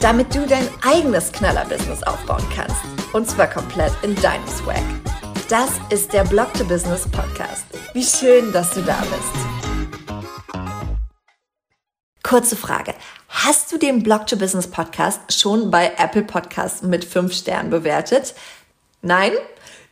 damit du dein eigenes Knaller-Business aufbauen kannst. Und zwar komplett in deinem Swag. Das ist der Blog to Business Podcast. Wie schön, dass du da bist. Kurze Frage. Hast du den Blog to Business Podcast schon bei Apple Podcasts mit 5 Sternen bewertet? Nein?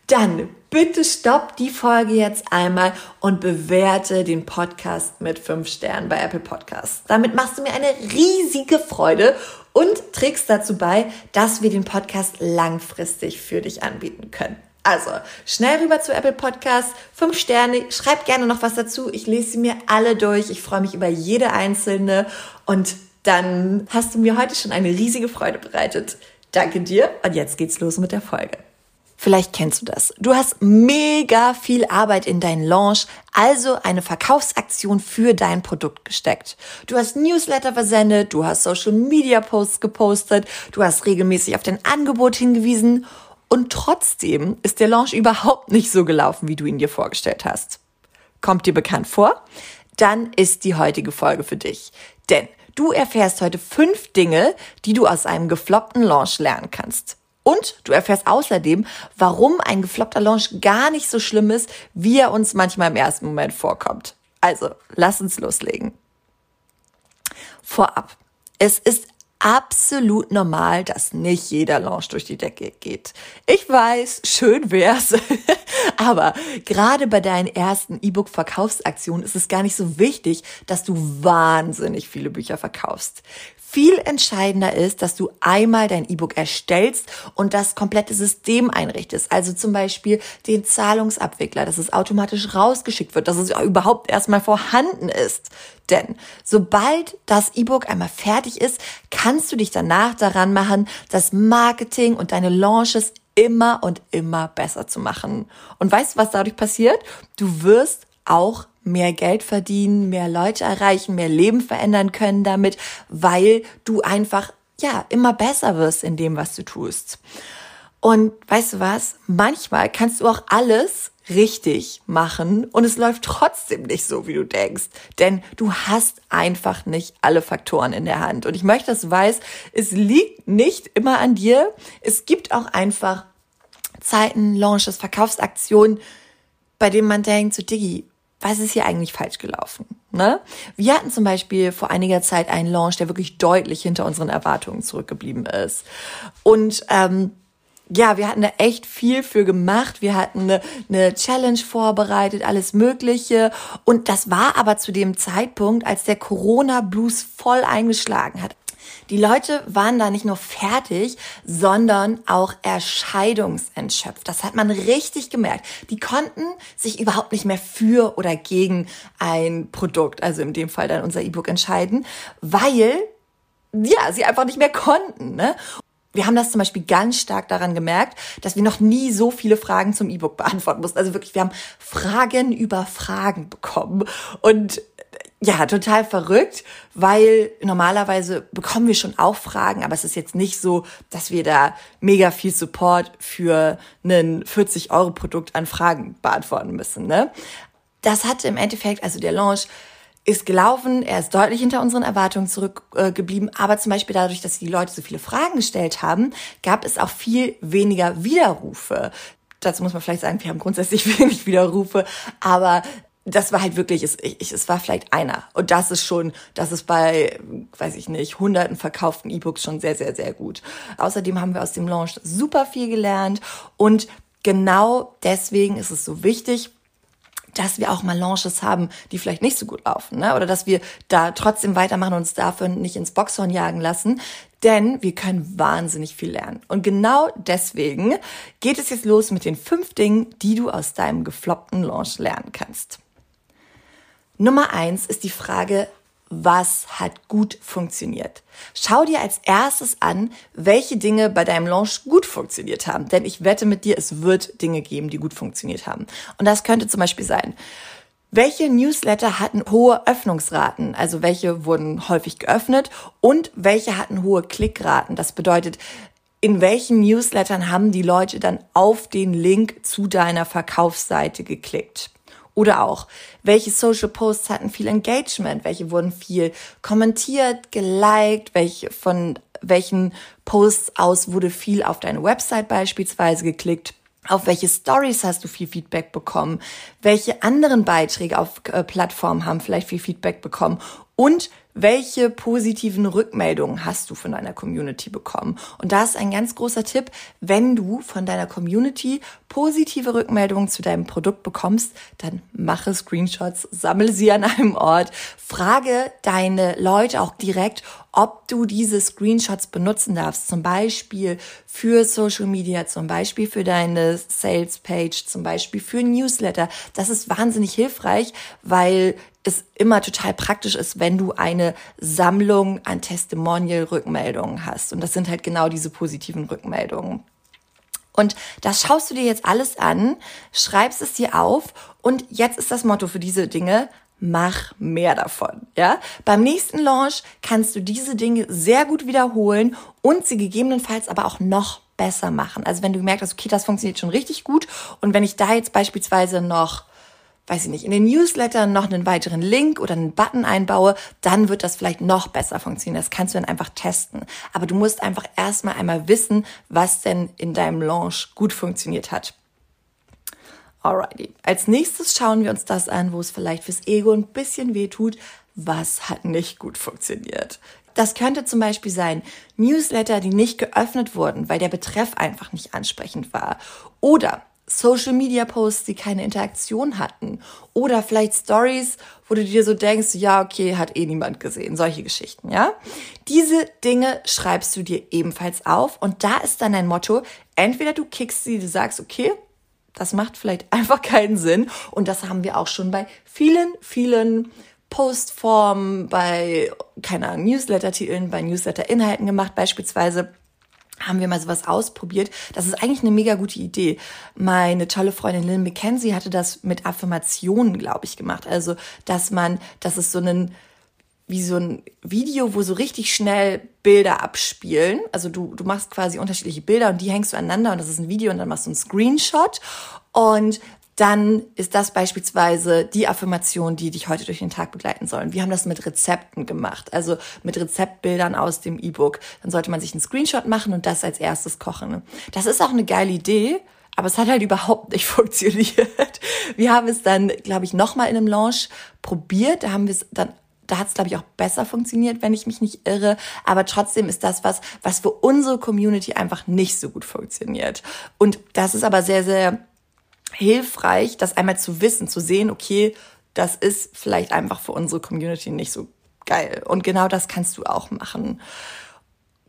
Dann bitte stopp die Folge jetzt einmal und bewerte den Podcast mit 5 Sternen bei Apple Podcasts. Damit machst du mir eine riesige Freude und trägst dazu bei, dass wir den Podcast langfristig für dich anbieten können. Also, schnell rüber zu Apple Podcasts, fünf Sterne, schreib gerne noch was dazu. Ich lese sie mir alle durch. Ich freue mich über jede einzelne und dann hast du mir heute schon eine riesige Freude bereitet. Danke dir und jetzt geht's los mit der Folge. Vielleicht kennst du das. Du hast mega viel Arbeit in deinen Launch, also eine Verkaufsaktion für dein Produkt gesteckt. Du hast Newsletter versendet, du hast Social Media Posts gepostet, du hast regelmäßig auf dein Angebot hingewiesen und trotzdem ist der Launch überhaupt nicht so gelaufen, wie du ihn dir vorgestellt hast. Kommt dir bekannt vor? Dann ist die heutige Folge für dich. Denn du erfährst heute fünf Dinge, die du aus einem gefloppten Launch lernen kannst. Und du erfährst außerdem, warum ein gefloppter Launch gar nicht so schlimm ist, wie er uns manchmal im ersten Moment vorkommt. Also, lass uns loslegen. Vorab. Es ist absolut normal, dass nicht jeder Launch durch die Decke geht. Ich weiß, schön wär's. Aber gerade bei deinen ersten E-Book-Verkaufsaktionen ist es gar nicht so wichtig, dass du wahnsinnig viele Bücher verkaufst. Viel entscheidender ist, dass du einmal dein E-Book erstellst und das komplette System einrichtest. Also zum Beispiel den Zahlungsabwickler, dass es automatisch rausgeschickt wird, dass es überhaupt erstmal vorhanden ist. Denn sobald das E-Book einmal fertig ist, kannst du dich danach daran machen, das Marketing und deine Launches immer und immer besser zu machen. Und weißt du, was dadurch passiert? Du wirst auch mehr Geld verdienen, mehr Leute erreichen, mehr Leben verändern können damit, weil du einfach, ja, immer besser wirst in dem, was du tust. Und weißt du was? Manchmal kannst du auch alles richtig machen und es läuft trotzdem nicht so, wie du denkst. Denn du hast einfach nicht alle Faktoren in der Hand. Und ich möchte, dass du weißt, es liegt nicht immer an dir. Es gibt auch einfach Zeiten, Launches, Verkaufsaktionen, bei denen man denkt, so Diggi, was ist hier eigentlich falsch gelaufen? Ne? Wir hatten zum Beispiel vor einiger Zeit einen Launch, der wirklich deutlich hinter unseren Erwartungen zurückgeblieben ist. Und ähm, ja, wir hatten da echt viel für gemacht. Wir hatten eine, eine Challenge vorbereitet, alles Mögliche. Und das war aber zu dem Zeitpunkt, als der Corona-Blues voll eingeschlagen hat. Die Leute waren da nicht nur fertig, sondern auch erscheidungsentschöpft. Das hat man richtig gemerkt. Die konnten sich überhaupt nicht mehr für oder gegen ein Produkt, also in dem Fall dann unser E-Book entscheiden, weil ja, sie einfach nicht mehr konnten. Ne? Wir haben das zum Beispiel ganz stark daran gemerkt, dass wir noch nie so viele Fragen zum E-Book beantworten mussten. Also wirklich, wir haben Fragen über Fragen bekommen. Und ja, total verrückt, weil normalerweise bekommen wir schon auch Fragen, aber es ist jetzt nicht so, dass wir da mega viel Support für einen 40-Euro-Produkt an Fragen beantworten müssen. Ne? Das hat im Endeffekt, also der Launch ist gelaufen, er ist deutlich hinter unseren Erwartungen zurückgeblieben, äh, aber zum Beispiel dadurch, dass die Leute so viele Fragen gestellt haben, gab es auch viel weniger Widerrufe dazu muss man vielleicht sagen, wir haben grundsätzlich wenig Widerrufe, aber das war halt wirklich, es, ich, es war vielleicht einer. Und das ist schon, das ist bei, weiß ich nicht, hunderten verkauften E-Books schon sehr, sehr, sehr gut. Außerdem haben wir aus dem Launch super viel gelernt und genau deswegen ist es so wichtig, dass wir auch mal Launches haben, die vielleicht nicht so gut laufen, ne? Oder dass wir da trotzdem weitermachen und uns dafür nicht ins Boxhorn jagen lassen. Denn wir können wahnsinnig viel lernen. Und genau deswegen geht es jetzt los mit den fünf Dingen, die du aus deinem gefloppten Launch lernen kannst. Nummer eins ist die Frage, was hat gut funktioniert. Schau dir als erstes an, welche Dinge bei deinem Launch gut funktioniert haben. Denn ich wette mit dir, es wird Dinge geben, die gut funktioniert haben. Und das könnte zum Beispiel sein, welche Newsletter hatten hohe Öffnungsraten? Also welche wurden häufig geöffnet und welche hatten hohe Klickraten? Das bedeutet, in welchen Newslettern haben die Leute dann auf den Link zu deiner Verkaufsseite geklickt? Oder auch, welche Social Posts hatten viel Engagement? Welche wurden viel kommentiert, geliked? Welche von welchen Posts aus wurde viel auf deine Website beispielsweise geklickt? Auf welche Stories hast du viel Feedback bekommen? Welche anderen Beiträge auf äh, Plattformen haben vielleicht viel Feedback bekommen? Und welche positiven Rückmeldungen hast du von deiner Community bekommen? Und da ist ein ganz großer Tipp, wenn du von deiner Community positive Rückmeldungen zu deinem Produkt bekommst, dann mache Screenshots, sammle sie an einem Ort, frage deine Leute auch direkt, ob du diese Screenshots benutzen darfst, zum Beispiel für Social Media, zum Beispiel für deine Sales Page, zum Beispiel für Newsletter. Das ist wahnsinnig hilfreich, weil es immer total praktisch ist, wenn du eine Sammlung an Testimonial-Rückmeldungen hast. Und das sind halt genau diese positiven Rückmeldungen. Und das schaust du dir jetzt alles an, schreibst es dir auf und jetzt ist das Motto für diese Dinge, mach mehr davon, ja? Beim nächsten Launch kannst du diese Dinge sehr gut wiederholen und sie gegebenenfalls aber auch noch besser machen. Also wenn du gemerkt hast, okay, das funktioniert schon richtig gut und wenn ich da jetzt beispielsweise noch weiß ich nicht, in den Newsletter noch einen weiteren Link oder einen Button einbaue, dann wird das vielleicht noch besser funktionieren. Das kannst du dann einfach testen. Aber du musst einfach erstmal einmal wissen, was denn in deinem Launch gut funktioniert hat. Alrighty. Als nächstes schauen wir uns das an, wo es vielleicht fürs Ego ein bisschen weh tut. Was hat nicht gut funktioniert? Das könnte zum Beispiel sein Newsletter, die nicht geöffnet wurden, weil der Betreff einfach nicht ansprechend war. Oder Social Media Posts, die keine Interaktion hatten. Oder vielleicht Stories, wo du dir so denkst, ja, okay, hat eh niemand gesehen. Solche Geschichten, ja? Diese Dinge schreibst du dir ebenfalls auf. Und da ist dann dein Motto, entweder du kickst sie, du sagst, okay, das macht vielleicht einfach keinen Sinn. Und das haben wir auch schon bei vielen, vielen Postformen, bei, keine Ahnung, Newsletter-Titeln, bei Newsletter-Inhalten gemacht, beispielsweise haben wir mal sowas ausprobiert. Das ist eigentlich eine mega gute Idee. Meine tolle Freundin Lynn McKenzie hatte das mit Affirmationen, glaube ich, gemacht. Also, dass man, dass es so einen, wie so ein Video, wo so richtig schnell Bilder abspielen. Also du, du machst quasi unterschiedliche Bilder und die hängst du aneinander und das ist ein Video und dann machst du einen Screenshot und dann ist das beispielsweise die Affirmation, die dich heute durch den Tag begleiten sollen. Wir haben das mit Rezepten gemacht, also mit Rezeptbildern aus dem E-Book. Dann sollte man sich einen Screenshot machen und das als erstes kochen. Das ist auch eine geile Idee, aber es hat halt überhaupt nicht funktioniert. Wir haben es dann, glaube ich, nochmal in einem Launch probiert. Da haben wir es dann da hat es, glaube ich, auch besser funktioniert, wenn ich mich nicht irre. Aber trotzdem ist das was, was für unsere Community einfach nicht so gut funktioniert. Und das ist aber sehr, sehr hilfreich, das einmal zu wissen, zu sehen, okay, das ist vielleicht einfach für unsere Community nicht so geil. Und genau das kannst du auch machen.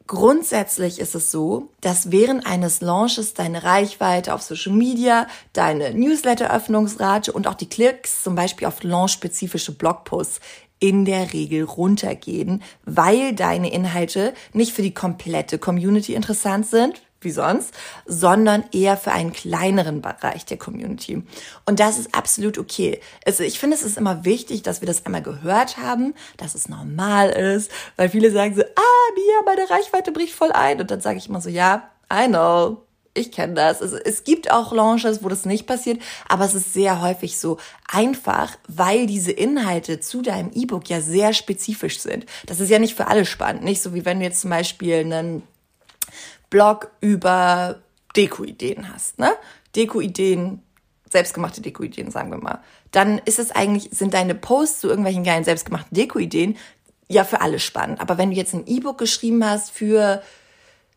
Grundsätzlich ist es so, dass während eines Launches deine Reichweite auf Social Media, deine Newsletter-Öffnungsrate und auch die Klicks zum Beispiel auf launch-spezifische Blogposts in der Regel runtergehen, weil deine Inhalte nicht für die komplette Community interessant sind, wie sonst, sondern eher für einen kleineren Bereich der Community. Und das ist absolut okay. Also ich finde, es ist immer wichtig, dass wir das einmal gehört haben, dass es normal ist, weil viele sagen so, ah, Mia, meine Reichweite bricht voll ein. Und dann sage ich immer so, ja, I know. Ich kenne das. Es, es gibt auch Launches, wo das nicht passiert, aber es ist sehr häufig so einfach, weil diese Inhalte zu deinem E-Book ja sehr spezifisch sind. Das ist ja nicht für alle spannend. Nicht so wie wenn du jetzt zum Beispiel einen Blog über Deko-Ideen hast, ne? Deko-Ideen, selbstgemachte Deko-Ideen, sagen wir mal. Dann ist es eigentlich, sind deine Posts zu irgendwelchen geilen selbstgemachten Deko-Ideen ja für alle spannend. Aber wenn du jetzt ein E-Book geschrieben hast für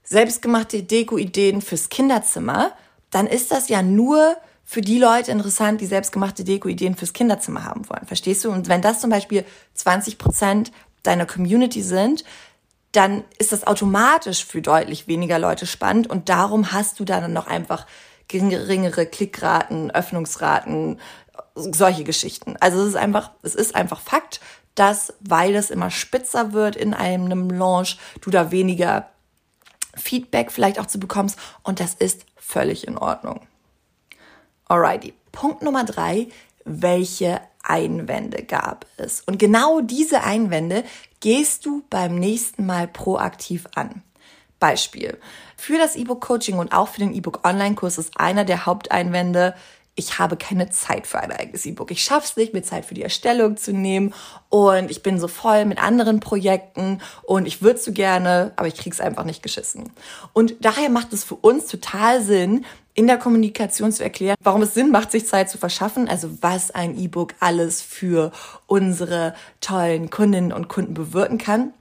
selbstgemachte Deko-Ideen fürs Kinderzimmer, dann ist das ja nur für die Leute interessant, die selbstgemachte Deko-Ideen fürs Kinderzimmer haben wollen. Verstehst du? Und wenn das zum Beispiel 20 Prozent deiner Community sind, dann ist das automatisch für deutlich weniger Leute spannend und darum hast du dann noch einfach geringere Klickraten, Öffnungsraten, solche Geschichten. Also es ist einfach, es ist einfach Fakt, dass, weil es immer spitzer wird in einem Launch, du da weniger Feedback vielleicht auch zu bekommst und das ist völlig in Ordnung. Alrighty. Punkt Nummer drei. Welche Einwände gab es? Und genau diese Einwände gehst du beim nächsten Mal proaktiv an. Beispiel. Für das E-Book-Coaching und auch für den E-Book-Online-Kurs ist einer der Haupteinwände, ich habe keine Zeit für ein eigenes E-Book. Ich schaffe es nicht, mir Zeit für die Erstellung zu nehmen und ich bin so voll mit anderen Projekten und ich würde so gerne, aber ich krieg's einfach nicht geschissen. Und daher macht es für uns total Sinn, in der Kommunikation zu erklären, warum es Sinn macht, sich Zeit zu verschaffen, also was ein E-Book alles für unsere tollen Kundinnen und Kunden bewirken kann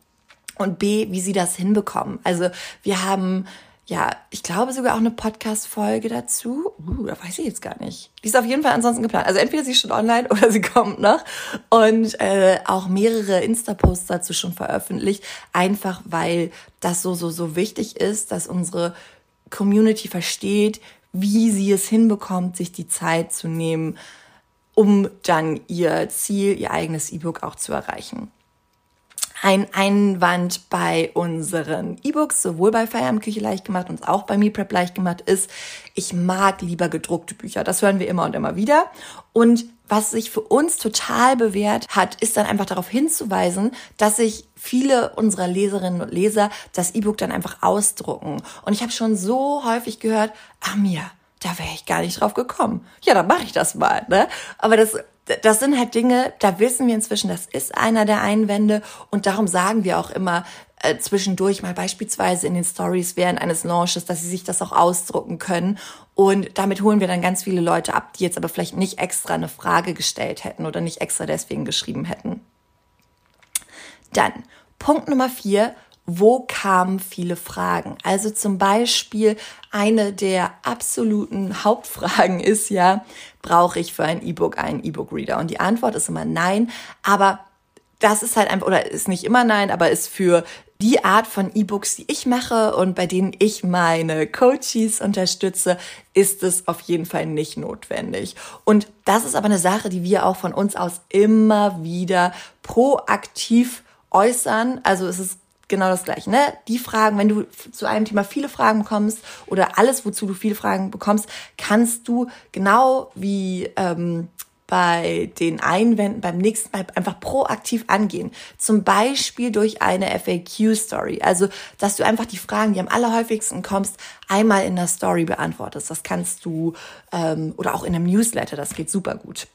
und B, wie sie das hinbekommen. Also wir haben ja, ich glaube sogar auch eine Podcast-Folge dazu. Uh, da weiß ich jetzt gar nicht. Die ist auf jeden Fall ansonsten geplant. Also entweder sie ist schon online oder sie kommt noch. Und äh, auch mehrere Insta-Posts dazu schon veröffentlicht. Einfach weil das so, so, so wichtig ist, dass unsere Community versteht, wie sie es hinbekommt, sich die Zeit zu nehmen, um dann ihr Ziel, ihr eigenes E-Book auch zu erreichen. Ein Einwand bei unseren E-Books, sowohl bei Feierabendküche leicht gemacht und auch bei MePrep leicht gemacht ist, ich mag lieber gedruckte Bücher. Das hören wir immer und immer wieder. Und was sich für uns total bewährt hat, ist dann einfach darauf hinzuweisen, dass sich viele unserer Leserinnen und Leser das E-Book dann einfach ausdrucken. Und ich habe schon so häufig gehört, ah mir, da wäre ich gar nicht drauf gekommen. Ja, dann mache ich das mal. Ne? Aber das das sind halt Dinge, da wissen wir inzwischen, das ist einer der Einwände und darum sagen wir auch immer äh, zwischendurch mal beispielsweise in den Stories während eines Launches, dass sie sich das auch ausdrucken können und damit holen wir dann ganz viele Leute ab, die jetzt aber vielleicht nicht extra eine Frage gestellt hätten oder nicht extra deswegen geschrieben hätten. Dann Punkt Nummer vier, wo kamen viele Fragen? Also zum Beispiel eine der absoluten Hauptfragen ist ja, brauche ich für ein E-Book einen E-Book-Reader? Und die Antwort ist immer nein, aber das ist halt einfach, oder ist nicht immer nein, aber ist für die Art von E-Books, die ich mache und bei denen ich meine Coaches unterstütze, ist es auf jeden Fall nicht notwendig. Und das ist aber eine Sache, die wir auch von uns aus immer wieder proaktiv äußern. Also es ist genau das gleiche. Ne? Die Fragen, wenn du zu einem Thema viele Fragen bekommst oder alles, wozu du viele Fragen bekommst, kannst du genau wie ähm, bei den Einwänden beim nächsten Mal einfach proaktiv angehen. Zum Beispiel durch eine FAQ-Story. Also, dass du einfach die Fragen, die am allerhäufigsten kommst, einmal in der Story beantwortest. Das kannst du, ähm, oder auch in einem Newsletter, das geht super gut.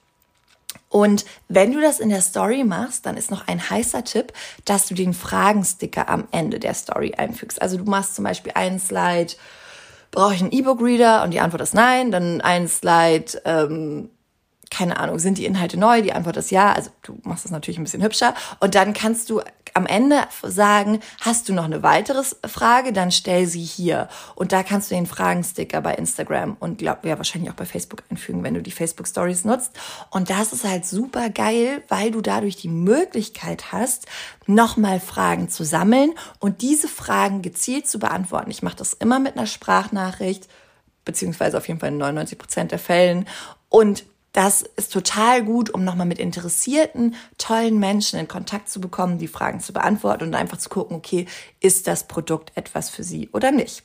Und wenn du das in der Story machst, dann ist noch ein heißer Tipp, dass du den Fragensticker am Ende der Story einfügst. Also du machst zum Beispiel einen Slide, brauche ich einen E-Book-Reader? Und die Antwort ist nein. Dann ein Slide, ähm, keine Ahnung, sind die Inhalte neu? Die Antwort ist ja. Also du machst das natürlich ein bisschen hübscher. Und dann kannst du am Ende sagen, hast du noch eine weitere Frage, dann stell sie hier. Und da kannst du den Fragensticker bei Instagram und glaub, ja, wahrscheinlich auch bei Facebook einfügen, wenn du die Facebook Stories nutzt. Und das ist halt super geil, weil du dadurch die Möglichkeit hast, nochmal Fragen zu sammeln und diese Fragen gezielt zu beantworten. Ich mache das immer mit einer Sprachnachricht, beziehungsweise auf jeden Fall in 99 Prozent der Fällen. Und das ist total gut, um nochmal mit interessierten, tollen Menschen in Kontakt zu bekommen, die Fragen zu beantworten und einfach zu gucken, okay, ist das Produkt etwas für Sie oder nicht?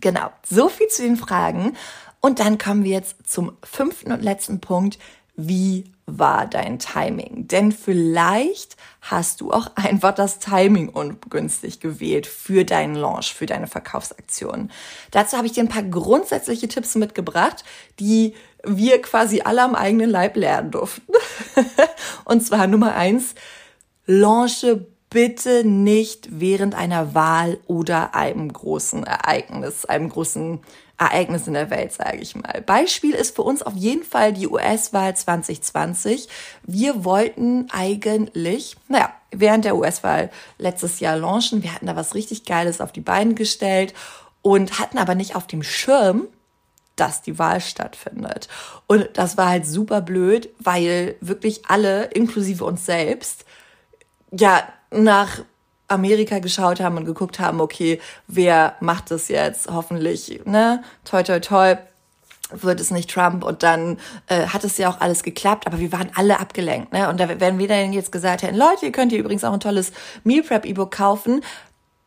Genau, so viel zu den Fragen. Und dann kommen wir jetzt zum fünften und letzten Punkt. Wie war dein Timing? Denn vielleicht hast du auch einfach das Timing ungünstig gewählt für deinen Launch, für deine Verkaufsaktion. Dazu habe ich dir ein paar grundsätzliche Tipps mitgebracht, die wir quasi alle am eigenen Leib lernen durften. Und zwar Nummer eins, launche bitte nicht während einer Wahl oder einem großen Ereignis, einem großen Ereignis in der Welt, sage ich mal. Beispiel ist für uns auf jeden Fall die US-Wahl 2020. Wir wollten eigentlich, naja, während der US-Wahl letztes Jahr launchen. Wir hatten da was richtig Geiles auf die Beine gestellt und hatten aber nicht auf dem Schirm, dass die Wahl stattfindet. Und das war halt super blöd, weil wirklich alle, inklusive uns selbst, ja, nach Amerika geschaut haben und geguckt haben, okay, wer macht das jetzt? Hoffentlich, ne? Toi, toi, toi. wird es nicht Trump und dann äh, hat es ja auch alles geklappt, aber wir waren alle abgelenkt, ne? Und da wenn wir dann jetzt gesagt hätten, Leute, ihr könnt hier übrigens auch ein tolles Meal Prep E-Book kaufen,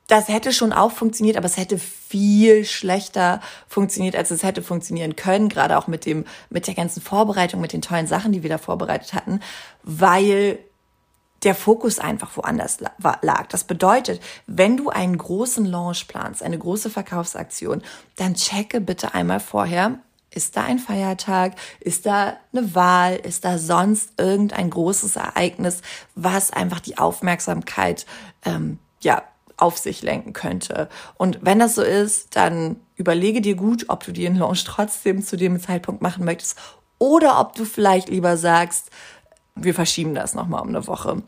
das hätte schon auch funktioniert, aber es hätte viel schlechter funktioniert, als es hätte funktionieren können, gerade auch mit dem, mit der ganzen Vorbereitung, mit den tollen Sachen, die wir da vorbereitet hatten, weil der Fokus einfach woanders lag. Das bedeutet, wenn du einen großen Launch planst, eine große Verkaufsaktion, dann checke bitte einmal vorher, ist da ein Feiertag? Ist da eine Wahl? Ist da sonst irgendein großes Ereignis, was einfach die Aufmerksamkeit ähm, ja auf sich lenken könnte. Und wenn das so ist, dann überlege dir gut, ob du den Launch trotzdem zu dem Zeitpunkt machen möchtest oder ob du vielleicht lieber sagst, wir verschieben das nochmal um eine Woche.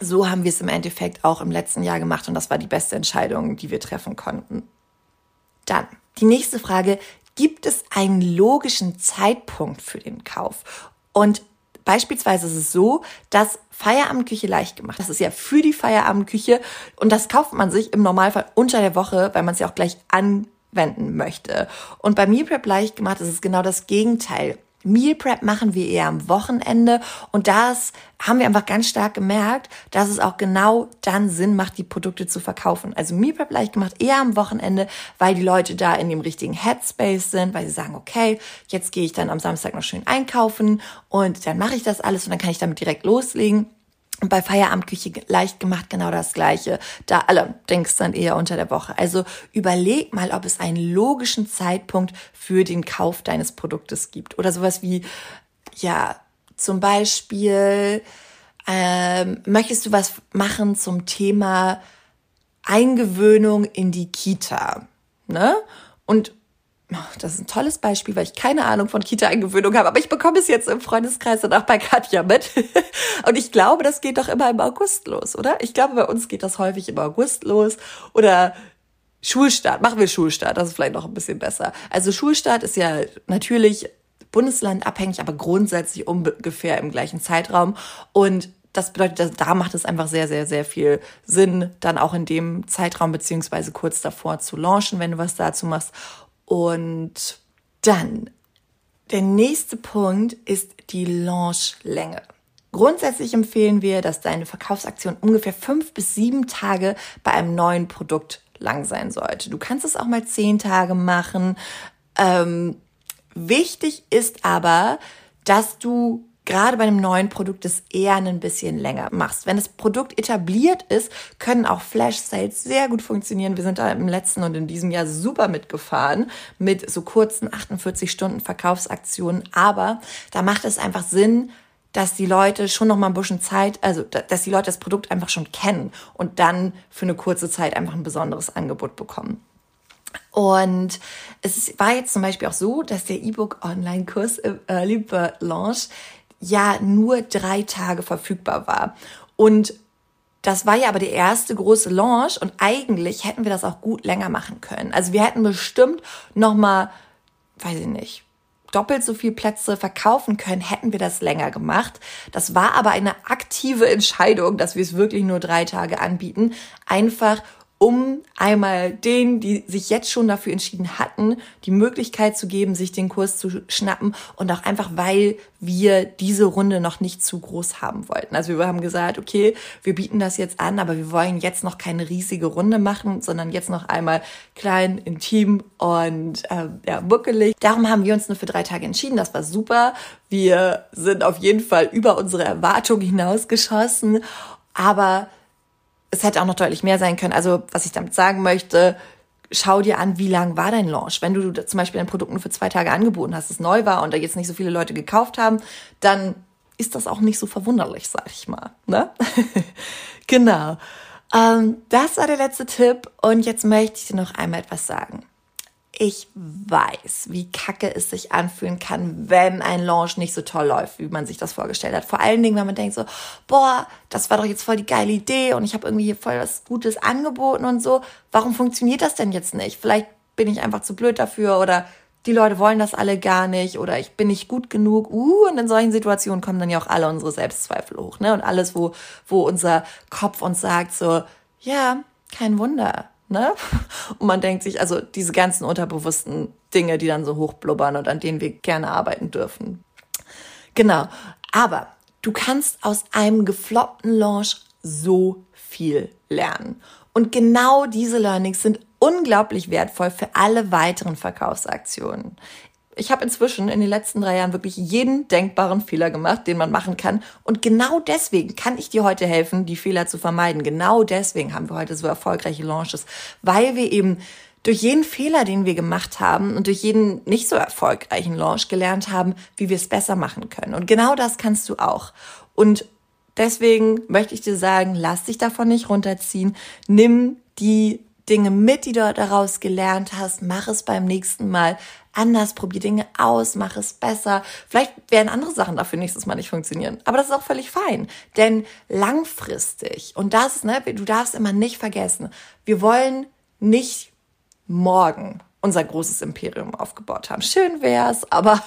So haben wir es im Endeffekt auch im letzten Jahr gemacht und das war die beste Entscheidung, die wir treffen konnten. Dann die nächste Frage, gibt es einen logischen Zeitpunkt für den Kauf? Und Beispielsweise ist es so, dass Feierabendküche leicht gemacht. Das ist ja für die Feierabendküche und das kauft man sich im Normalfall unter der Woche, weil man es ja auch gleich anwenden möchte. Und bei Meal Prep leicht gemacht ist es genau das Gegenteil. Meal Prep machen wir eher am Wochenende und das haben wir einfach ganz stark gemerkt, dass es auch genau dann Sinn macht, die Produkte zu verkaufen. Also Meal Prep leicht gemacht eher am Wochenende, weil die Leute da in dem richtigen Headspace sind, weil sie sagen, okay, jetzt gehe ich dann am Samstag noch schön einkaufen und dann mache ich das alles und dann kann ich damit direkt loslegen. Und bei Feierabendküche leicht gemacht genau das Gleiche. Da allerdings dann eher unter der Woche. Also überleg mal, ob es einen logischen Zeitpunkt für den Kauf deines Produktes gibt. Oder sowas wie, ja, zum Beispiel, ähm, möchtest du was machen zum Thema Eingewöhnung in die Kita? Ne? Und das ist ein tolles Beispiel, weil ich keine Ahnung von Kita-Eingewöhnung habe, aber ich bekomme es jetzt im Freundeskreis und auch bei Katja mit. Und ich glaube, das geht doch immer im August los, oder? Ich glaube, bei uns geht das häufig im August los oder Schulstart. Machen wir Schulstart, das ist vielleicht noch ein bisschen besser. Also Schulstart ist ja natürlich bundeslandabhängig, aber grundsätzlich ungefähr im gleichen Zeitraum und das bedeutet, da macht es einfach sehr, sehr, sehr viel Sinn, dann auch in dem Zeitraum beziehungsweise kurz davor zu launchen, wenn du was dazu machst. Und dann, der nächste Punkt ist die Launch-Länge. Grundsätzlich empfehlen wir, dass deine Verkaufsaktion ungefähr fünf bis sieben Tage bei einem neuen Produkt lang sein sollte. Du kannst es auch mal zehn Tage machen. Ähm, wichtig ist aber, dass du gerade bei einem neuen Produkt es eher ein bisschen länger machst. Wenn das Produkt etabliert ist, können auch Flash Sales sehr gut funktionieren. Wir sind da im letzten und in diesem Jahr super mitgefahren mit so kurzen 48 Stunden Verkaufsaktionen. Aber da macht es einfach Sinn, dass die Leute schon noch mal ein bisschen Zeit, also dass die Leute das Produkt einfach schon kennen und dann für eine kurze Zeit einfach ein besonderes Angebot bekommen. Und es war jetzt zum Beispiel auch so, dass der E-Book Online-Kurs im Early Bird Launch ja nur drei Tage verfügbar war. Und das war ja aber der erste große Launch und eigentlich hätten wir das auch gut länger machen können. Also wir hätten bestimmt noch mal, weiß ich nicht, doppelt so viel Plätze verkaufen können, hätten wir das länger gemacht. Das war aber eine aktive Entscheidung, dass wir es wirklich nur drei Tage anbieten, einfach um einmal denen, die sich jetzt schon dafür entschieden hatten, die Möglichkeit zu geben, sich den Kurs zu schnappen und auch einfach, weil wir diese Runde noch nicht zu groß haben wollten. Also wir haben gesagt, okay, wir bieten das jetzt an, aber wir wollen jetzt noch keine riesige Runde machen, sondern jetzt noch einmal klein, intim und äh, ja, buckelig. Darum haben wir uns nur für drei Tage entschieden. Das war super. Wir sind auf jeden Fall über unsere Erwartungen hinausgeschossen, aber es hätte auch noch deutlich mehr sein können. Also, was ich damit sagen möchte, schau dir an, wie lang war dein Launch. Wenn du zum Beispiel dein Produkt nur für zwei Tage angeboten hast, es neu war und da jetzt nicht so viele Leute gekauft haben, dann ist das auch nicht so verwunderlich, sag ich mal. Ne? genau. Ähm, das war der letzte Tipp und jetzt möchte ich dir noch einmal etwas sagen ich weiß, wie kacke es sich anfühlen kann, wenn ein Launch nicht so toll läuft, wie man sich das vorgestellt hat. Vor allen Dingen, wenn man denkt so, boah, das war doch jetzt voll die geile Idee und ich habe irgendwie hier voll was Gutes angeboten und so. Warum funktioniert das denn jetzt nicht? Vielleicht bin ich einfach zu blöd dafür oder die Leute wollen das alle gar nicht oder ich bin nicht gut genug. Uh, und in solchen Situationen kommen dann ja auch alle unsere Selbstzweifel hoch, ne? Und alles, wo, wo unser Kopf uns sagt so, ja, kein Wunder, ne? Und man denkt sich, also diese ganzen unterbewussten Dinge, die dann so hochblubbern und an denen wir gerne arbeiten dürfen. Genau. Aber du kannst aus einem gefloppten Launch so viel lernen. Und genau diese Learnings sind unglaublich wertvoll für alle weiteren Verkaufsaktionen. Ich habe inzwischen in den letzten drei Jahren wirklich jeden denkbaren Fehler gemacht, den man machen kann. Und genau deswegen kann ich dir heute helfen, die Fehler zu vermeiden. Genau deswegen haben wir heute so erfolgreiche Launches, weil wir eben durch jeden Fehler, den wir gemacht haben und durch jeden nicht so erfolgreichen Launch gelernt haben, wie wir es besser machen können. Und genau das kannst du auch. Und deswegen möchte ich dir sagen, lass dich davon nicht runterziehen. Nimm die Dinge mit, die du daraus gelernt hast. Mach es beim nächsten Mal anders. Probier Dinge aus. Mach es besser. Vielleicht werden andere Sachen dafür nächstes Mal nicht funktionieren. Aber das ist auch völlig fein. Denn langfristig, und das, ne, du darfst immer nicht vergessen, wir wollen nicht morgen unser großes Imperium aufgebaut haben. Schön wär's, aber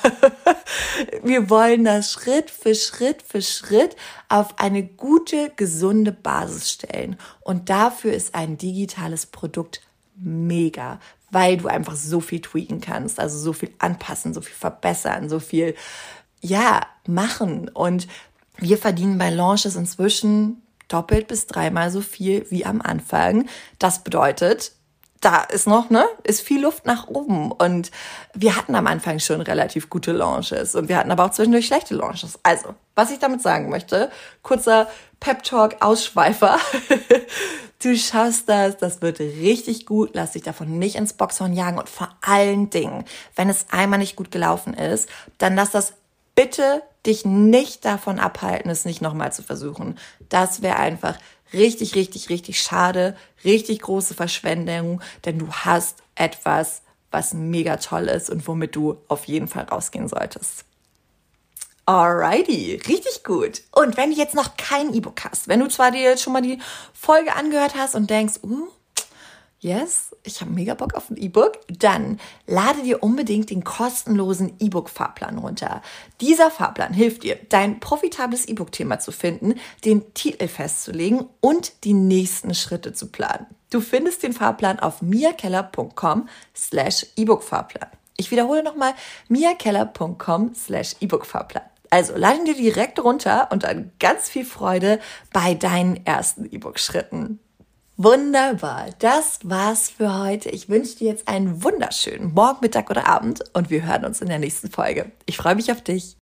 wir wollen das Schritt für Schritt für Schritt auf eine gute, gesunde Basis stellen. Und dafür ist ein digitales Produkt mega, weil du einfach so viel tweaken kannst, also so viel anpassen, so viel verbessern, so viel, ja, machen. Und wir verdienen bei Launches inzwischen doppelt bis dreimal so viel wie am Anfang. Das bedeutet, da ist noch, ne, ist viel Luft nach oben. Und wir hatten am Anfang schon relativ gute Launches und wir hatten aber auch zwischendurch schlechte Launches. Also, was ich damit sagen möchte, kurzer Pep Talk Ausschweifer. du schaffst das, das wird richtig gut, lass dich davon nicht ins Boxhorn jagen und vor allen Dingen, wenn es einmal nicht gut gelaufen ist, dann lass das bitte dich nicht davon abhalten, es nicht nochmal zu versuchen. Das wäre einfach richtig, richtig, richtig schade, richtig große Verschwendung, denn du hast etwas, was mega toll ist und womit du auf jeden Fall rausgehen solltest. Alrighty, richtig gut. Und wenn du jetzt noch kein E-Book hast, wenn du zwar dir jetzt schon mal die Folge angehört hast und denkst, uh, yes, ich habe mega Bock auf ein E-Book, dann lade dir unbedingt den kostenlosen E-Book-Fahrplan runter. Dieser Fahrplan hilft dir, dein profitables E-Book-Thema zu finden, den Titel festzulegen und die nächsten Schritte zu planen. Du findest den Fahrplan auf miakeller.com slash E-Book-Fahrplan. Ich wiederhole nochmal miakeller.com slash E-Book-Fahrplan. Also lade ihn dir direkt runter und dann ganz viel Freude bei deinen ersten E-Book-Schritten. Wunderbar, das war's für heute. Ich wünsche dir jetzt einen wunderschönen Morgen, Mittag oder Abend und wir hören uns in der nächsten Folge. Ich freue mich auf dich.